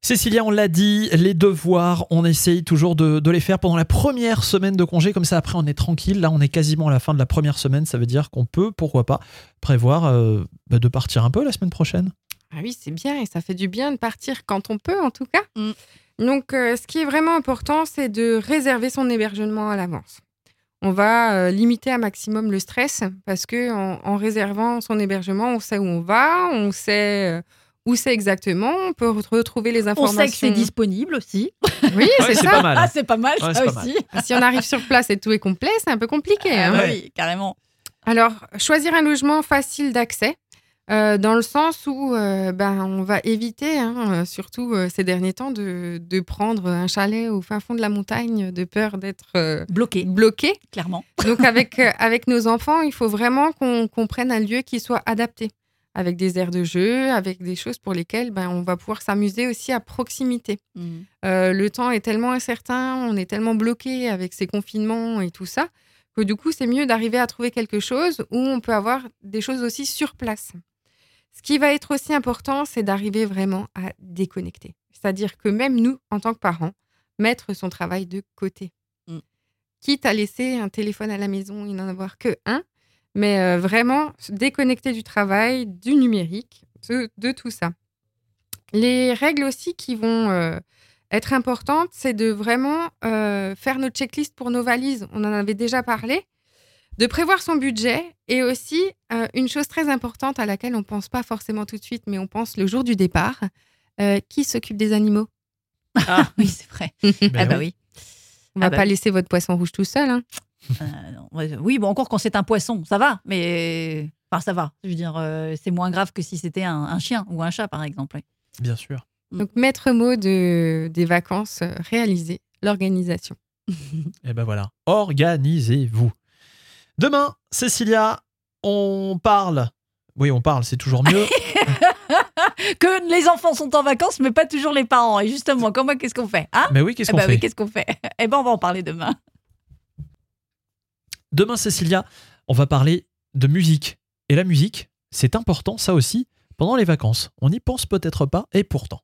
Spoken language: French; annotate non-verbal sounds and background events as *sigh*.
Cécilia, on l'a dit, les devoirs, on essaye toujours de, de les faire pendant la première semaine de congé, comme ça après on est tranquille. Là, on est quasiment à la fin de la première semaine, ça veut dire qu'on peut, pourquoi pas, prévoir euh, bah, de partir un peu la semaine prochaine. Ah oui, c'est bien et ça fait du bien de partir quand on peut, en tout cas. Mm. Donc, euh, ce qui est vraiment important, c'est de réserver son hébergement à l'avance. On va euh, limiter un maximum le stress parce que en, en réservant son hébergement, on sait où on va, on sait euh, où c'est exactement, on peut re- retrouver les On informations. sait que c'est disponible aussi. Oui, Ouais, c'est ça. pas mal. Ah, c'est pas mal Ouais, ça c'est pas aussi. Si on arrive sur place et tout est complet, c'est un peu compliqué. Ah hein. bah oui, carrément. Alors, choisir un logement facile d'accès, euh, dans le sens où euh, ben, on va éviter, hein, euh, surtout euh, ces derniers temps, de, de prendre un chalet au fin fond de la montagne de peur d'être euh, Bloqué, bloqué. clairement. Donc, avec, euh, avec nos enfants, il faut vraiment qu'on qu'on prenne un lieu qui soit adapté, avec des aires de jeu, avec des choses pour lesquelles ben, on va pouvoir s'amuser aussi à proximité. Mm. Euh, le temps est tellement incertain, on est tellement bloqué avec ces confinements et tout ça, que du coup, c'est mieux d'arriver à trouver quelque chose où on peut avoir des choses aussi sur place. Ce qui va être aussi important, c'est d'arriver vraiment à déconnecter. C'est-à-dire que même nous, en tant que parents, mettre son travail de côté. Mm. Quitte à laisser un téléphone à la maison et n'en avoir que un, mais euh, vraiment se déconnecter du travail, du numérique, de, de tout ça. Les règles aussi qui vont euh, être importantes, c'est de vraiment euh, faire notre checklist pour nos valises. On en avait déjà parlé. De prévoir son budget et aussi euh, une chose très importante à laquelle on ne pense pas forcément tout de suite, mais on pense le jour du départ. euh, qui s'occupe des animaux? Ah, *laughs* Oui, c'est vrai. *laughs* ben ah bah oui. oui. On va Ah bah pas laisser votre poisson rouge tout seul. hein. Euh, oui, bon, encore quand c'est un poisson, ça va, mais. Enfin, ça va. Je veux dire, euh, c'est moins grave que si c'était un, un chien ou un chat, par exemple. Bien sûr. Mm. Donc, maître mot de, des vacances réalisées, l'organisation. *laughs* Et ben voilà, organisez-vous. Demain, Cécilia, on parle. Oui, on parle, c'est toujours mieux. *laughs* Que les enfants sont en vacances, mais pas toujours les parents. Et justement, comment qu'est-ce qu'on fait hein? Mais oui, qu'est-ce Eh qu'on ben fait? oui, qu'est-ce qu'on fait? *laughs* Eh ben, on va en parler demain. Demain, Cécilia, on va parler de musique. Et la musique, c'est important, ça aussi, pendant les vacances. On n'y pense peut-être pas, et pourtant.